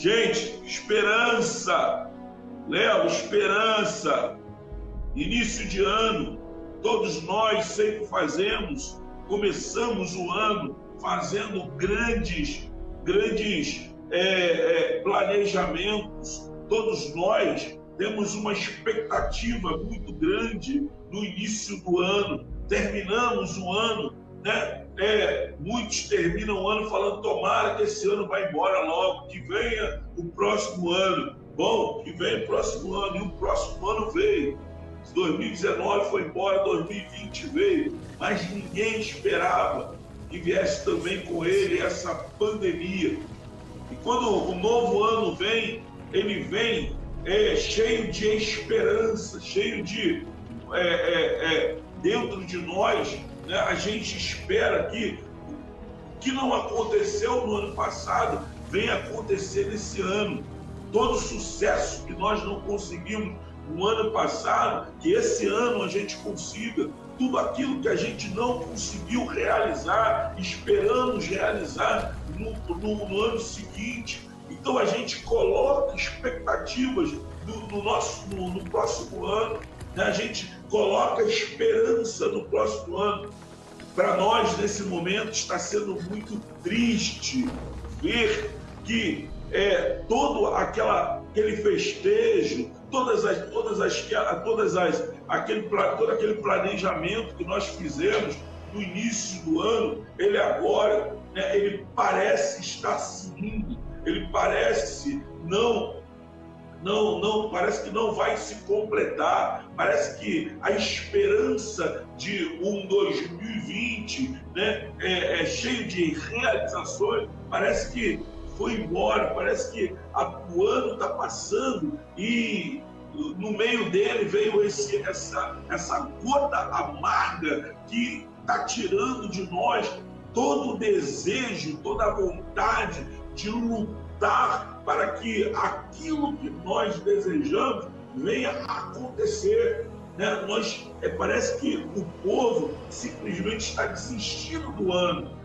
Gente, esperança. Léo, esperança. Início de ano, todos nós sempre fazemos, começamos o ano fazendo grandes, grandes é, é, planejamentos. Todos nós temos uma expectativa muito grande no início do ano. Terminamos o ano, né? É, muitos terminam o ano falando: tomara que esse ano vá embora logo, que venha o próximo ano. Bom, que venha o próximo ano, e o próximo ano veio. 2019 foi embora, 2020 veio, mas ninguém esperava que viesse também com ele essa pandemia. E quando o novo ano vem, ele vem é, cheio de esperança, cheio de. É, é, é dentro de nós, né, a gente espera que o que não aconteceu no ano passado venha acontecer nesse ano. Todo sucesso que nós não conseguimos no ano passado, que esse ano a gente consiga. Tudo aquilo que a gente não conseguiu realizar, esperamos realizar no, no, no ano seguinte. Então a gente coloca expectativas no, no nosso, no, no, próximo ano? A gente coloca esperança no próximo ano. Para nós, nesse momento, está sendo muito triste ver que é, todo aquela, aquele festejo, todas as, todas as, todas as, aquele, todo aquele planejamento que nós fizemos no início do ano, ele agora, né, ele parece estar sumindo, ele parece não não, não, parece que não vai se completar, parece que a esperança de um 2020 né, é, é cheio de realizações, parece que foi embora, parece que a, o ano está passando e no meio dele veio esse, essa, essa gota amarga que está tirando de nós todo o desejo, toda a vontade de lutar para que aquilo que nós desejamos venha a acontecer. Né? Nós, é, parece que o povo simplesmente está desistindo do ano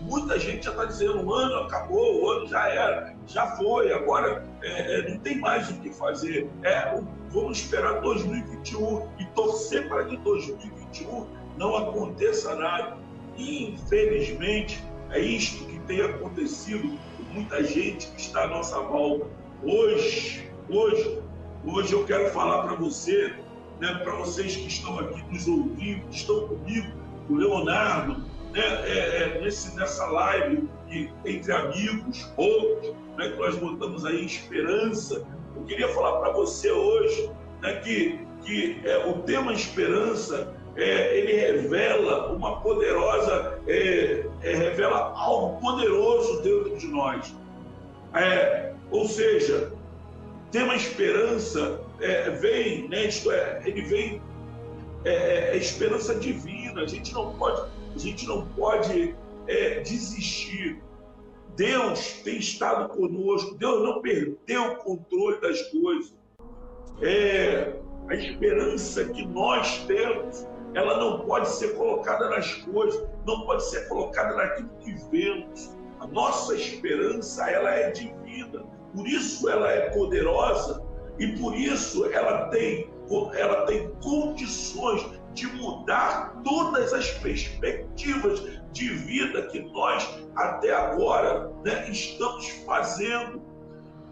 Muita gente já está dizendo, o ano acabou, o ano já era, já foi, agora é, é, não tem mais o que fazer. É, vamos esperar 2021 e torcer para que 2021 não aconteça nada. infelizmente, é isto que tem acontecido com muita gente que está à nossa volta. Hoje, hoje, hoje eu quero falar para você, né, para vocês que estão aqui nos ouvindo, que estão comigo, o Leonardo, né, é, é, nesse, nessa live que, entre amigos, outros, né, que nós botamos aí esperança. Eu queria falar para você hoje né, que, que é, o tema esperança é, ele revela uma poderosa, é, é, revela algo poderoso dentro de nós. É, ou seja, tema esperança vem, né, isto é, ele vem é, esperança divina. A gente não pode a gente não pode é, desistir. Deus tem estado conosco, Deus não perdeu o controle das coisas. É, a esperança que nós temos, ela não pode ser colocada nas coisas, não pode ser colocada naquilo que vemos. A nossa esperança, ela é divina, por isso ela é poderosa e por isso ela tem, ela tem condições de mudar todas as perspectivas de vida que nós até agora né, estamos fazendo.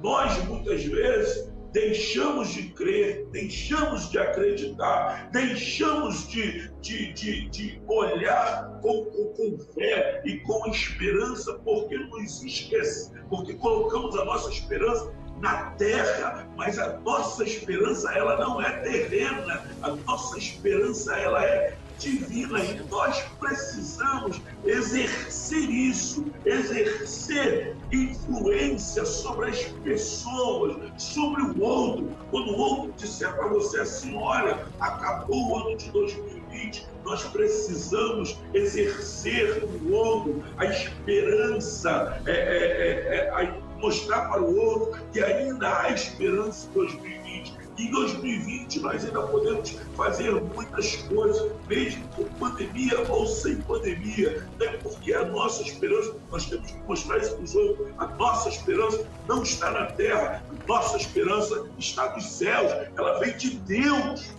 Nós muitas vezes deixamos de crer, deixamos de acreditar, deixamos de, de, de, de olhar com, com, com, fé e com esperança, porque nos esquece, porque colocamos a nossa esperança na terra, mas a nossa esperança ela não é terrena, a nossa esperança ela é divina e nós precisamos exercer isso, exercer influência sobre as pessoas, sobre o outro. Quando o outro disser para você assim, olha, acabou o ano de 2020, nós precisamos exercer no outro a esperança, é, é, é, é mostrar para o outro que ainda há esperança em 2020, que em 2020 nós ainda podemos fazer muitas coisas, mesmo com pandemia ou sem pandemia, né? porque a nossa esperança, nós temos que mostrar isso para os outros, a nossa esperança não está na terra, a nossa esperança está nos céus, ela vem de Deus.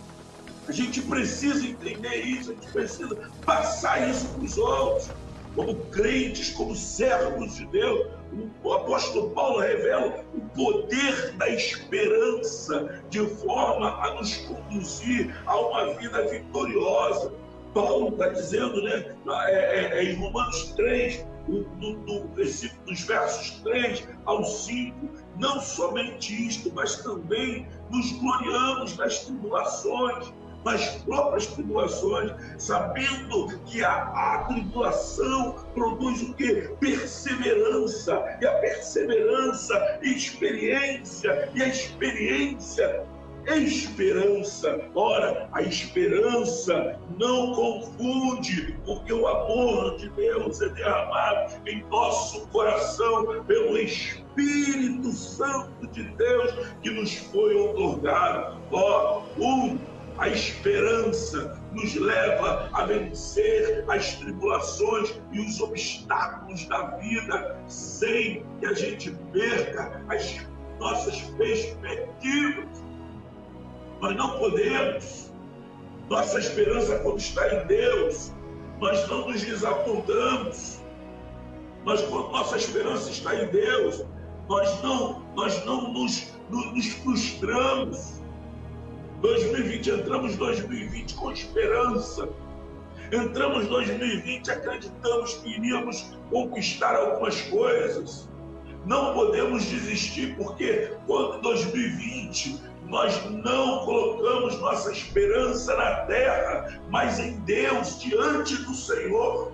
A gente precisa entender isso, a gente precisa passar isso para os outros como crentes, como servos de Deus, o apóstolo Paulo revela o poder da esperança de forma a nos conduzir a uma vida vitoriosa. Paulo está dizendo, né, é, é, é em Romanos 3, no, no, nos versos 3 ao 5, não somente isto, mas também nos gloriamos das tribulações nas próprias tribulações, sabendo que a, a tribulação produz o que? Perseverança, e a perseverança, experiência, e a experiência, esperança. Ora, a esperança não confunde, porque o amor de Deus é derramado em nosso coração pelo Espírito Santo de Deus que nos foi otorgado. Ó, um a esperança nos leva a vencer as tribulações e os obstáculos da vida sem que a gente perca as nossas perspectivas. Nós não podemos. Nossa esperança, quando está em Deus, nós não nos desapontamos. Mas quando nossa esperança está em Deus, nós não, nós não nos, nos, nos frustramos 2020, entramos 2020 com esperança. Entramos 2020 acreditamos que iríamos conquistar algumas coisas. Não podemos desistir, porque quando 2020 nós não colocamos nossa esperança na terra, mas em Deus, diante do Senhor.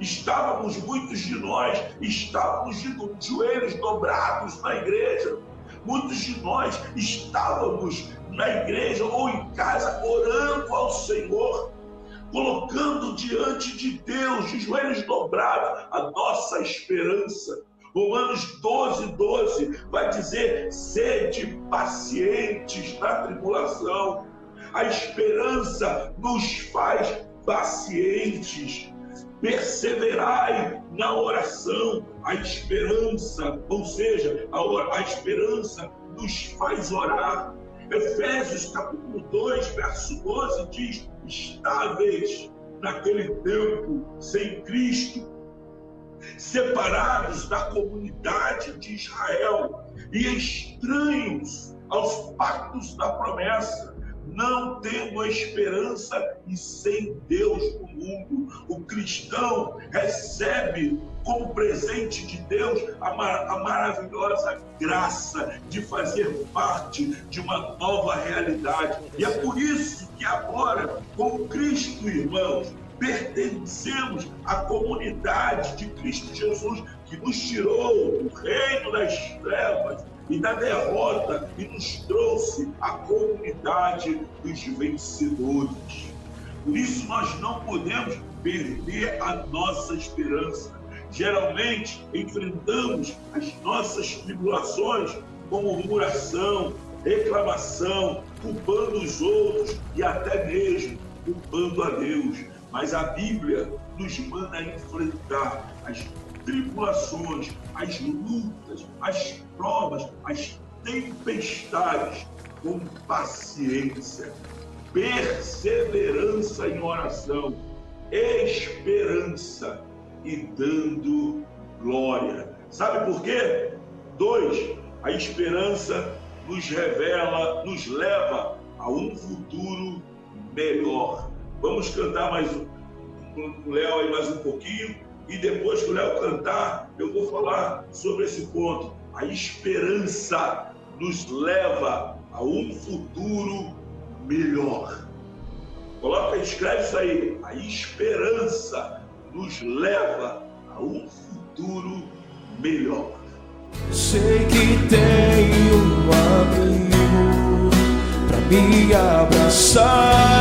Estávamos, muitos de nós, estávamos de joelhos dobrados na igreja. Muitos de nós estávamos na igreja ou em casa, orando ao Senhor, colocando diante de Deus, de joelhos dobrados, a nossa esperança. Romanos 12, 12 vai dizer: sede pacientes na tribulação. A esperança nos faz pacientes. Perseverai na oração. A esperança, ou seja, a, a esperança nos faz orar. Efésios capítulo 2, verso 12 diz: estáveis naquele tempo sem Cristo, separados da comunidade de Israel e estranhos aos pactos da promessa, não tendo a esperança e sem Deus no mundo. O cristão recebe como presente de Deus a, mar a maravilhosa graça de fazer parte de uma nova realidade. E é por isso que agora, com Cristo, irmãos, pertencemos à comunidade de Cristo Jesus, que nos tirou do reino das trevas e da derrota e nos trouxe à comunidade dos vencedores. Por isso, nós não podemos perder a nossa esperança geralmente enfrentamos as nossas tribulações com murmuração, reclamação, culpando os outros e até mesmo culpando a Deus. Mas a Bíblia nos manda enfrentar as tribulações, as lutas, as provas, as tempestades com paciência, perseverança em oração, esperança e dando glória. Sabe por quê? Dois, a esperança nos revela, nos leva a um futuro melhor. Vamos cantar mais um, com o Léo aí mais um pouquinho e depois que o Léo cantar, eu vou falar sobre esse ponto. A esperança nos leva a um futuro melhor. Coloca, escreve isso aí. A esperança nos leva a um futuro melhor. Sei que tem um amigo para me abraçar.